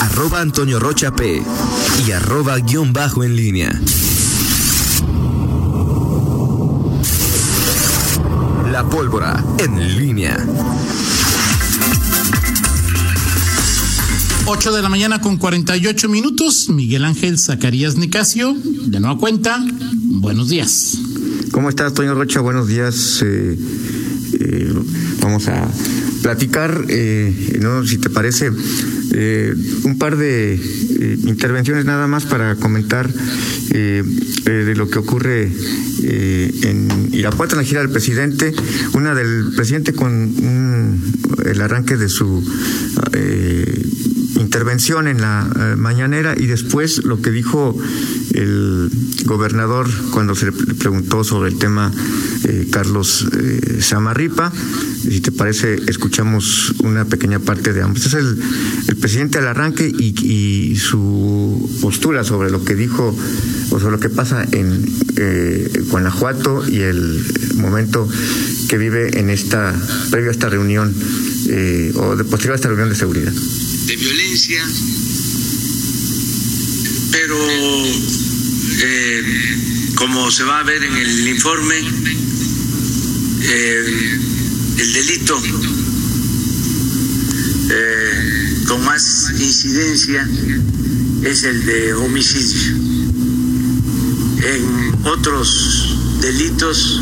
arroba Antonio Rocha P y arroba guion bajo en línea. La pólvora en línea. 8 de la mañana con 48 minutos. Miguel Ángel Zacarías Nicasio, de nueva cuenta. Buenos días. ¿Cómo estás, Antonio Rocha? Buenos días. Eh, eh, vamos a platicar, eh, no, si te parece, eh, un par de eh, intervenciones nada más para comentar eh, de lo que ocurre en Irapuato en la gira del presidente, una del presidente con el arranque de su intervención en la mañanera y después lo que dijo el gobernador cuando se le preguntó sobre el tema Carlos Samarripa. Si te parece, escuchamos una pequeña parte de ambos. Es el, el presidente al arranque y, su postura sobre lo que dijo o lo que pasa en eh, Guanajuato y el momento que vive en esta, previo a esta reunión eh, o de posterior a esta reunión de seguridad. De violencia, pero eh, como se va a ver en el informe, el delito con más incidencia es el de homicidio. En otros delitos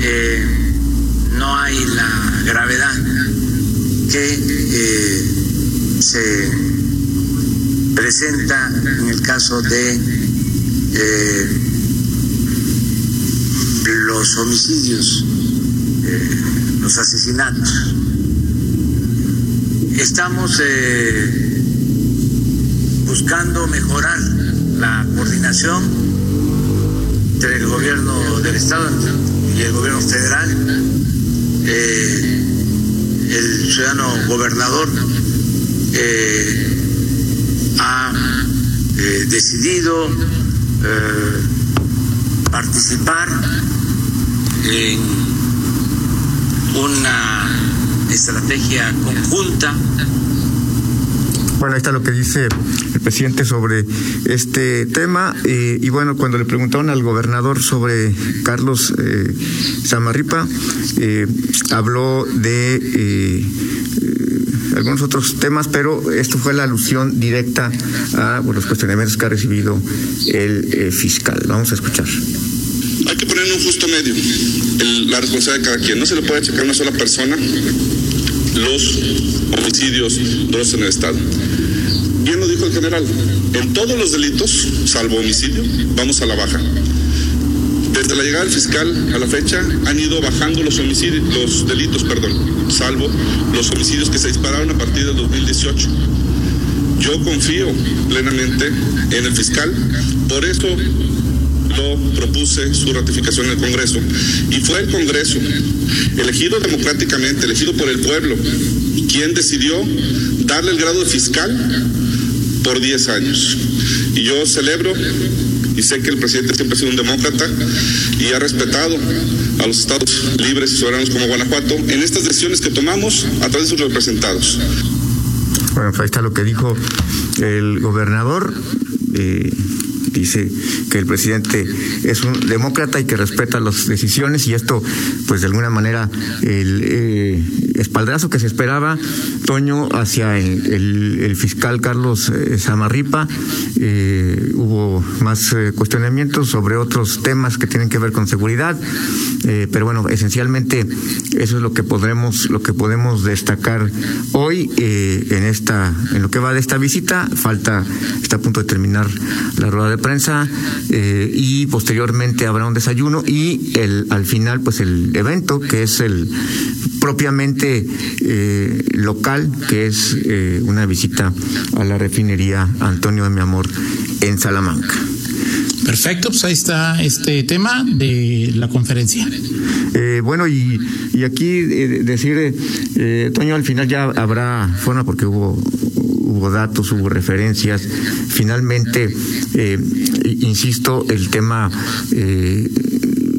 eh, no hay la gravedad que eh, se presenta en el caso de eh, los homicidios, los asesinatos. Estamos buscando mejorar la coordinación entre el gobierno del Estado y el gobierno federal. Eh, el ciudadano gobernador eh, ha decidido participar en una estrategia conjunta. Bueno, ahí está lo que dice el presidente sobre este tema. Eh, y bueno, cuando le preguntaron al gobernador sobre Carlos eh, eh, habló de algunos otros temas, pero esto fue la alusión directa a los cuestionamientos que ha recibido el fiscal. Vamos a escuchar. Hay que poner un justo medio la responsabilidad de cada quien. No se le puede achacar a una sola persona los homicidios dos en el Estado. Bien lo dijo el general, en todos los delitos, salvo homicidio, vamos a la baja. Desde la llegada del fiscal a la fecha han ido bajando los homicidios, los delitos, perdón, salvo los homicidios que se dispararon a partir del 2018. Yo confío plenamente en el fiscal, por eso lo propuse su ratificación en el Congreso. Y fue el Congreso, elegido democráticamente, elegido por el pueblo, quien decidió darle el grado de fiscal por 10 años. Y yo celebro y sé que el presidente siempre ha sido un demócrata y ha respetado a los estados libres y soberanos como Guanajuato en estas decisiones que tomamos a través de sus representados. Bueno, pues ahí está lo que dijo el gobernador. Eh, dice que el presidente es un demócrata y que respeta las decisiones y esto, pues de alguna manera, el eh, espaldazo que se esperaba, Toño, hacia el, fiscal Carlos eh, Samarripa, eh, hubo más cuestionamientos sobre otros temas que tienen que ver con seguridad, pero bueno, esencialmente eso es lo que podremos, lo que podemos destacar hoy en esta, en lo que va de esta visita. Falta, está a punto de terminar la rueda de prensa eh, y posteriormente habrá un desayuno y el al final pues el evento que es el propiamente eh, local que es eh, una visita a la refinería Antonio de mi amor en Salamanca. Perfecto, pues ahí está este tema de la conferencia. bueno, y, y aquí decir, Toño, al final ya habrá forma porque hubo hubo datos, hubo referencias. Finalmente, eh, insisto, el tema eh,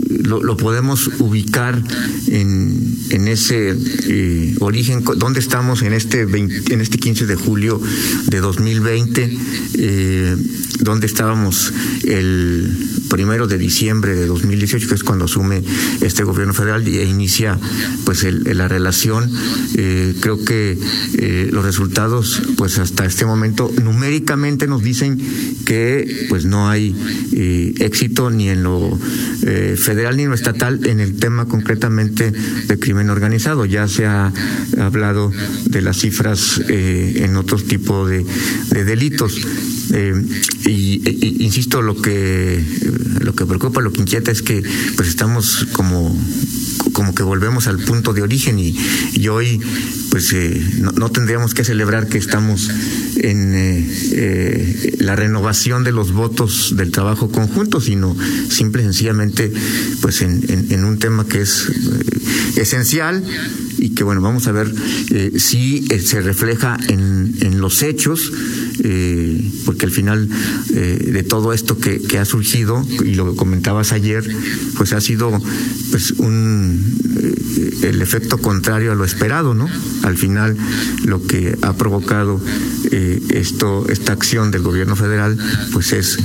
lo, lo, podemos ubicar en, en ese eh, origen, dónde estamos en este, 20, en este 15 de julio de 2020, eh, dónde estábamos el primero de diciembre de 2018, que es cuando asume este gobierno federal e inicia pues el, la relación. Eh, creo que eh, los resultados, pues hasta este momento, numéricamente nos dicen que pues no hay eh, éxito ni en lo federal ni en lo estatal en el tema concretamente de crimen organizado. Ya se ha hablado de las cifras en otro tipo de, de delitos. Y, y, insisto, lo que lo que preocupa, lo que inquieta es que pues estamos como como que volvemos al punto de origen y, hoy pues eh, no, tendríamos que celebrar que estamos en eh, eh, la renovación de los votos del trabajo conjunto, sino simple y sencillamente pues en, en, un tema que es esencial y que bueno, vamos a ver eh, si eh, se refleja en, en los hechos, eh, porque al final eh, de todo esto que, que, ha surgido, y lo comentabas ayer, pues ha sido pues un eh, el efecto contrario a lo esperado, ¿no? Al final lo que ha provocado eh, esto, esta acción del gobierno federal, pues es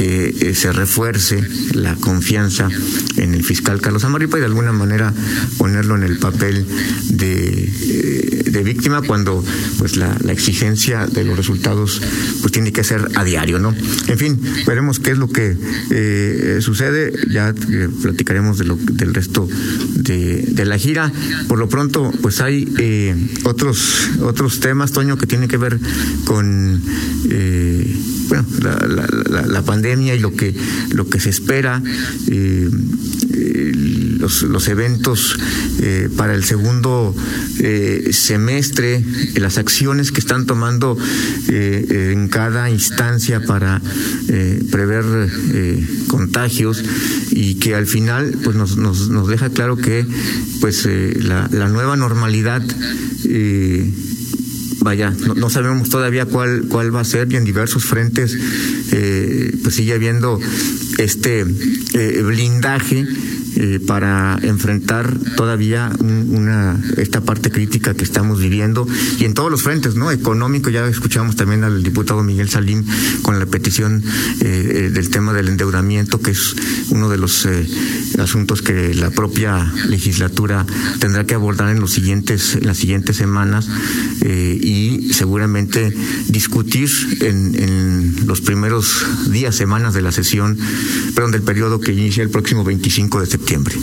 que eh, se refuerce la confianza en el fiscal Carlos Amaripa y de alguna manera ponerlo en el papel de, eh, de víctima cuando pues la, exigencia de los resultados pues tiene que ser a diario, ¿no? En fin, veremos qué es lo que eh, sucede, ya platicaremos del resto de, de, la gira. Por lo pronto, pues hay otros otros temas, Toño, que tienen que ver con bueno, la, la, pandemia y lo que, lo que se espera, eh, eh, los, los, eventos eh, para el segundo semestre, las acciones que están tomando en cada instancia para prever contagios y que al final pues nos, nos, nos deja claro que pues la, nueva normalidad vaya, no, sabemos todavía cuál, cuál va a ser y en diversos frentes eh, pues sigue habiendo este eh, blindaje eh, para enfrentar todavía un, una esta parte crítica que estamos viviendo y en todos los frentes, ¿no? Económico, ya escuchamos también al diputado Miguel Salim con la petición del tema del endeudamiento, que es uno de los asuntos que la propia legislatura tendrá que abordar en los siguientes, en las siguientes semanas y seguramente discutir en, en los primeros días, semanas de la sesión, perdón, del periodo que inicia el próximo 25 de septiembre septiembre.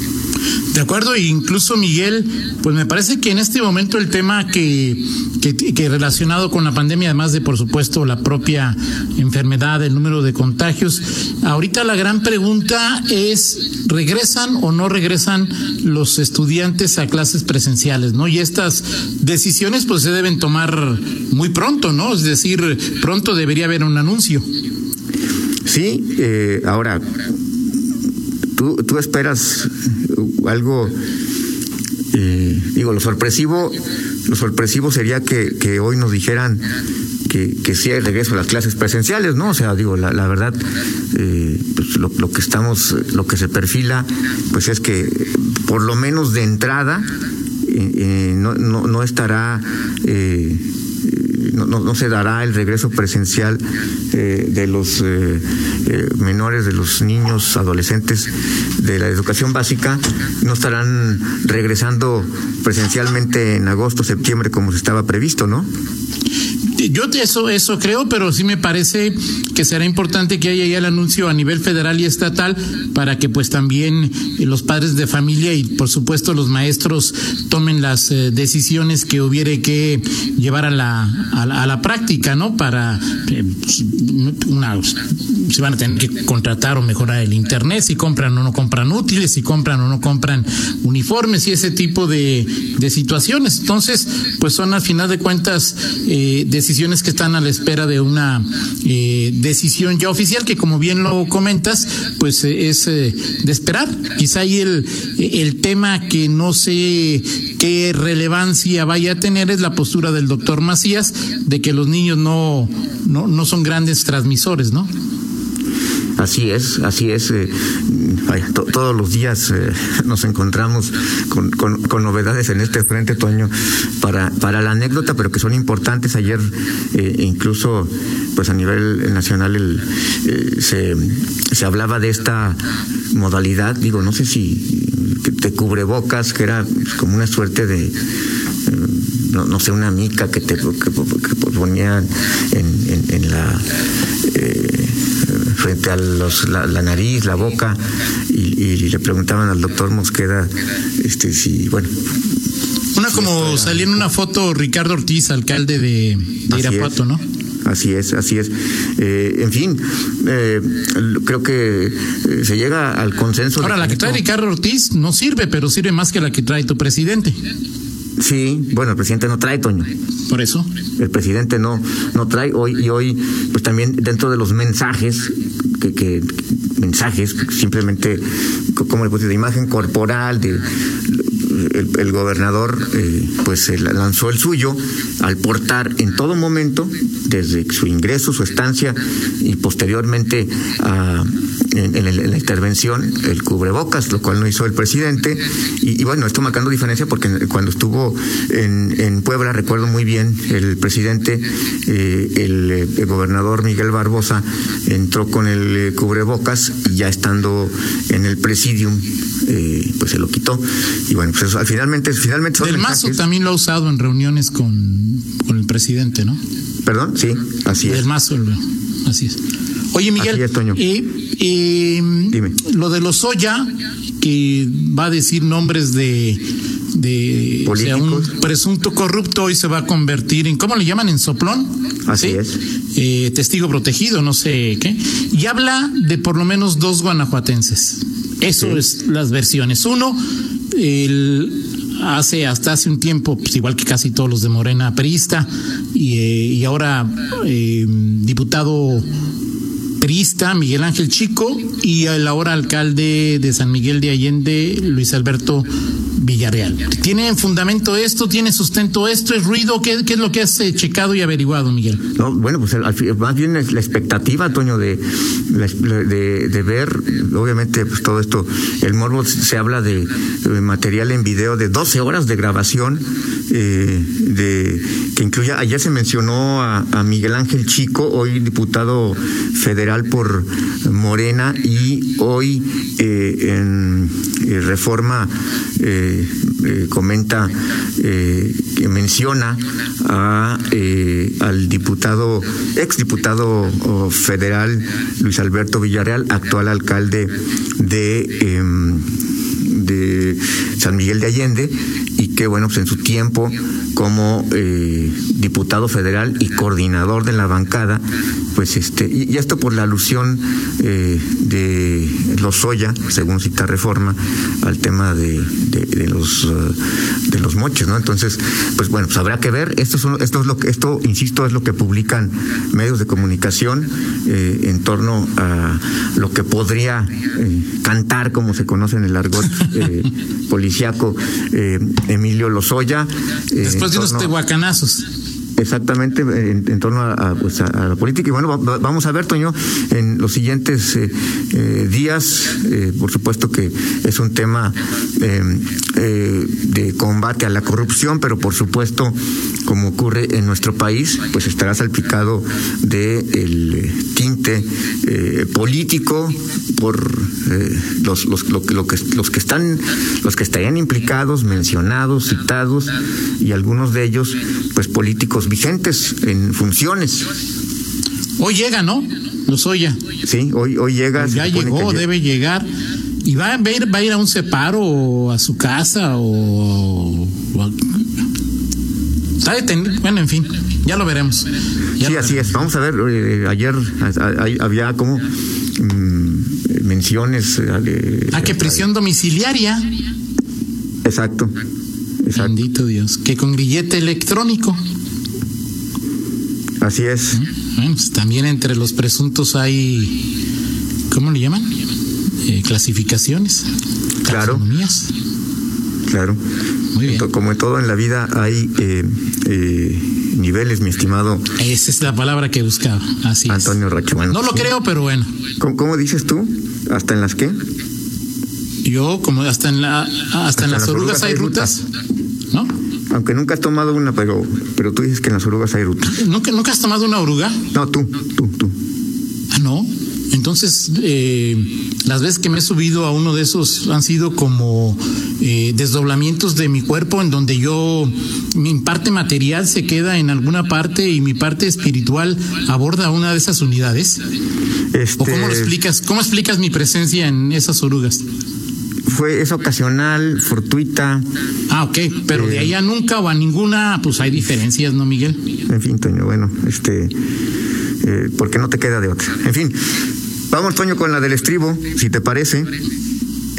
De acuerdo, e incluso Miguel, pues me parece que en este momento el tema que, que, relacionado con la pandemia, además de por supuesto la propia enfermedad, el número de contagios, ahorita la gran pregunta es, ¿regresan o no regresan los estudiantes a clases presenciales? ¿no? Y estas decisiones pues se deben tomar muy pronto, ¿no? Es decir, pronto debería haber un anuncio. Sí, eh, ahora tú, tú esperas algo, eh, digo, lo sorpresivo, lo sorpresivo sería que, que hoy nos dijeran que, que sí hay regreso a las clases presenciales, ¿no? O sea, digo, la, verdad, eh, pues lo, lo, que estamos, lo que se perfila, pues es que por lo menos de entrada eh, no, no, estará no, no, no, se dará el regreso presencial eh, de los eh, eh, menores, de los niños, adolescentes de la educación básica, no estarán regresando presencialmente en agosto, septiembre como se estaba previsto, ¿no? Yo eso, eso creo, pero sí me parece que será importante que haya ya el anuncio a nivel federal y estatal para que pues también los padres de familia y por supuesto los maestros tomen las eh, decisiones que hubiere que llevar a la, a la, práctica, ¿no? Para eh, una, si van a tener que contratar o mejorar el internet, si compran o no compran útiles, si compran o no compran uniformes y ese tipo de, de situaciones. Entonces, pues son al final de cuentas eh, decisiones que están a la espera de una eh, decisión ya oficial que como bien lo comentas, pues eh, es eh, de esperar. Quizá ahí el, el tema que no sé qué relevancia vaya a tener es la postura del doctor Macías de que los niños no, no, no son grandes transmisores, ¿no? Así es, así es. Eh, todos los días eh, nos encontramos con, novedades en este frente, Toño, para, para la anécdota, pero que son importantes. Ayer eh, incluso pues a nivel nacional se, hablaba de esta modalidad, digo, no sé si te cubrebocas, que era como una suerte de no, sé, una mica que te que, ponían en, en, la frente a los, la, nariz, la boca, y, le preguntaban al doctor Mosqueda este, si, bueno. Una como salía en una foto Ricardo Ortiz, alcalde de, Irapuato, ¿no? Así es, así es. Eh, en fin, eh, creo que eh, se llega al consenso. Ahora, la que trae Ricardo Ortiz no sirve, pero sirve más que la que trae tu presidente. Sí, bueno, el presidente no trae, Toño. Por eso. El presidente no, no trae hoy y hoy, pues también dentro de los mensajes, que, que mensajes, simplemente como el de imagen corporal, de el, gobernador eh, pues lanzó el suyo al portar en todo momento, desde su ingreso, su estancia y posteriormente a en, la intervención el cubrebocas, lo cual no hizo el presidente. Y, bueno, esto marcando diferencia porque cuando estuvo en, en Puebla, recuerdo muy bien, el presidente, eh, el, gobernador Miguel Barbosa, entró con el cubrebocas y ya estando en el presidium, eh, pues se lo quitó. Y bueno, pues finalmente, finalmente El Mazo también lo ha usado en reuniones con, con el presidente, ¿no? Perdón, sí, así es. El Mazo, así es. Oye, Miguel, eh, Dime. lo de los Oya, que va a decir nombres de, de o sea, un presunto corrupto hoy se va a convertir en, ¿cómo le llaman? En soplón. Así es. Eh, testigo protegido, no sé qué. Y habla de por lo menos dos guanajuatenses. Eso es las versiones. Uno, el hace hasta hace un tiempo, pues igual que casi todos los de Morena, perista, y, eh, y ahora eh, diputado Miguel Ángel Chico y el ahora alcalde de San Miguel de Allende, Luis Alberto Villarreal. ¿Tiene fundamento esto? ¿Tiene sustento esto? ¿Es ruido? ¿Qué, es lo que has eh, checado y averiguado, Miguel? No, bueno, pues más bien es la expectativa, Toño, de, de, ver, obviamente, pues todo esto, el morbo se habla de, material en video de 12 horas de grabación, eh, de que incluya, ayer se mencionó a, Miguel Ángel Chico, hoy diputado federal por Morena, y hoy eh, en Reforma eh, comenta, eh, que menciona a, eh, al diputado, exdiputado federal Luis Alberto Villarreal, actual alcalde de, em, de San Miguel de Allende, y que, bueno, pues en su tiempo como eh, diputado federal y coordinador de la bancada, pues este, y, esto por la alusión eh, de Lozoya, según cita Reforma, al tema de, de, los uh, de los moches, ¿no? Entonces, pues bueno, pues habrá que ver. Esto es, esto es lo que, esto, insisto, es lo que publican medios de comunicación eh, en torno a lo que podría cantar, como se conoce en el argot policiaco, Emilio Lozoya. Después de unos tehuacanazos. Exactamente, en, torno pues, a, la política. Y bueno, vamos a ver, Toño, en los siguientes eh, eh, días, eh, por supuesto que es un tema de combate a la corrupción, pero por supuesto, como ocurre en nuestro país, pues estará salpicado de el tinte político por los, los, lo, lo que, los que están, los que estarían implicados, mencionados, citados, y algunos de ellos, pues políticos vigentes en funciones. Hoy llega, ¿no? Lozoya. Sí, hoy, hoy llega. Pues ya llegó, debe llegar. ¿Y va a, ver, va a ir a un separo o a su casa o.? Bueno, en fin, ya lo veremos. sí, así es. Vamos a ver, eh, ayer había como mm, menciones. Eh, ¿A qué prisión domiciliaria? Exacto, exacto. Bendito Dios. Que con grillete electrónico. Así es. Pues, también entre los presuntos hay, ¿cómo le llaman? Eh, clasificaciones. Claro. Claro. Muy bien. Como en todo en la vida hay eh, eh, niveles, mi estimado Esa es la palabra que buscaba. Así Antonio. Rachumano. No lo creo, pero bueno. ¿Cómo, cómo dices tú? ¿Hasta en las qué? Yo, como hasta en la hasta, en las orugas hay rutas. Aunque nunca has tomado una, pero, pero tú dices que en las orugas hay ruta. ¿Nunca, ¿Nunca has tomado una oruga? No, tú, tú, tú. Ah, no. Entonces, eh, las veces que me he subido a uno de esos han sido como eh, desdoblamientos de mi cuerpo en donde yo, mi parte material se queda en alguna parte y mi parte espiritual aborda una de esas unidades. Este, ¿O cómo lo explicas? ¿Cómo explicas mi presencia en esas orugas? Fue, es ocasional, fortuita. Ah, ok, pero de ahí a nunca o a ninguna, pues hay diferencias, ¿no, Miguel? En fin, Toño, bueno, este, eh, porque no te queda de otra. En fin, vamos, Toño, con la del estribo, si te parece.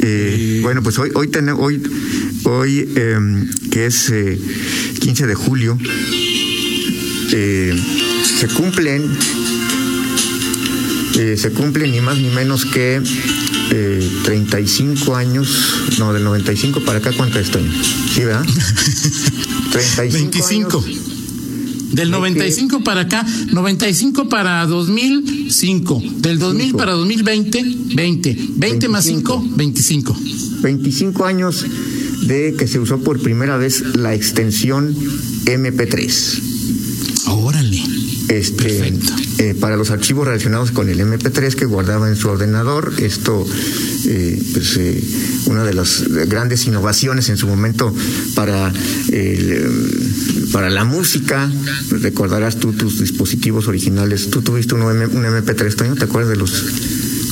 Eh, bueno, pues hoy, hoy tenemos, hoy, hoy eh, que es 15 de julio, se cumplen, se cumplen ni más ni menos que eh, 35 años, no, del 95 para acá, ¿cuánto es, Toño? Sí, ¿verdad? 35 25. Años. Del 95 que... para acá, 95 para 2005. Del 2000 5. para 2020, 20. 20 25. más 5, 25. 25 años de que se usó por primera vez la extensión MP3. Órale. Este, eh, para los archivos relacionados con el MP3 que guardaba en su ordenador. Esto, eh, pues, eh, una de las grandes innovaciones en su momento para, el, para la música. Recordarás tú tus dispositivos originales. Tú tuviste un, un MP3, Toño, ¿te acuerdas de los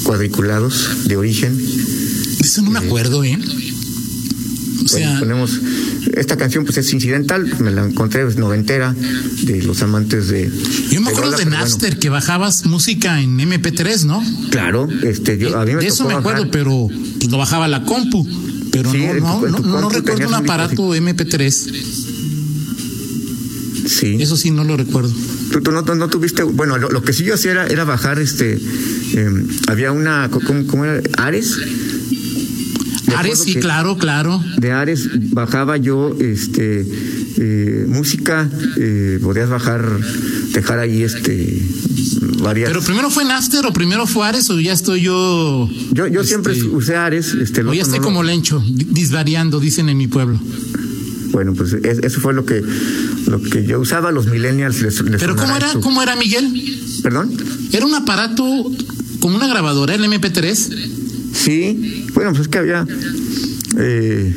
cuadriculados de origen? Eso no me acuerdo, ¿eh? O sea, ponemos esta canción pues es incidental, me la encontré es noventera de los amantes de Yo me acuerdo de, de Napster bueno. que bajabas música en MP3, ¿no? Claro, este yo a mí me De eso me acuerdo, bajar. pero pues, lo bajaba la compu, pero Sí, no tu- no no, recuerdo un un aparato MP3. Sí. Eso sí no lo recuerdo. Tú, tú no, no- no tuviste, bueno, lo, lo que sí yo hacía era, era bajar este eh, había una ¿cómo, cómo era? Ares. Ares sí, claro, claro. de Ares bajaba yo este eh, música, eh, podías bajar, dejar ahí este varias. Pero primero fue Napster o primero fue Ares o ya estoy yo yo yo siempre este, usé Ares, este o ya estoy no lo- como lencho, di- disvariando, dicen en mi pueblo. Bueno, pues es- eso fue lo que lo que yo usaba, los millennials les, les Pero ¿cómo era, esto. cómo era Miguel? ¿Perdón? Era un aparato como una grabadora, el MP3. Sí, bueno, pues es que había eh,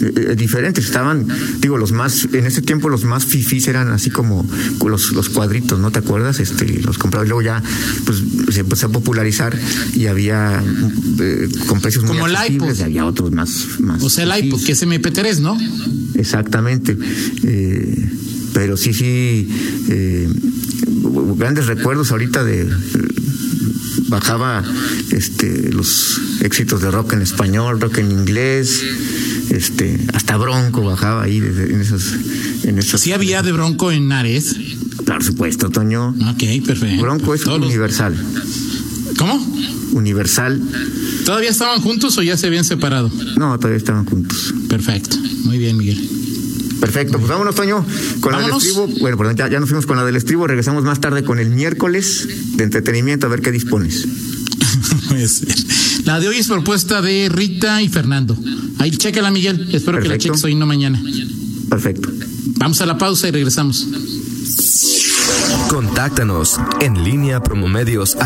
eh, diferentes, estaban, digo, los más, en ese tiempo los más fifís eran así como los, los cuadritos, ¿no te acuerdas? Este, los compraba y luego ya pues se empezó a popularizar y había eh, con precios muy Como el accesibles y había otros más, más O sea, el iPod, que es MP3, ¿no? Exactamente. Pero sí, sí, grandes recuerdos ahorita de... bajaba este los éxitos de rock en español, rock en inglés, este hasta Bronco bajaba ahí desde- en esas en esas Sí había de Bronco en Ares. Por supuesto, Toño. Ok, perfecto. Bronco es Todos los- universal, ¿Cómo? universal. ¿Todavía estaban juntos o ya se habían separado? No, todavía estaban juntos. Perfecto. Muy bien, Miguel. Perfecto, pues vámonos, Toño, con la del Vámonos. estribo. Bueno, perdón, ya, ya nos fuimos con la del estribo, regresamos más tarde con el miércoles de entretenimiento, a ver qué dispones. Puede ser. La de hoy es propuesta de Rita y Fernando. Ahí chécala, Miguel. Espero que la cheques hoy, no mañana. Perfecto. Vamos a la pausa y regresamos. Contáctanos en línea promomedios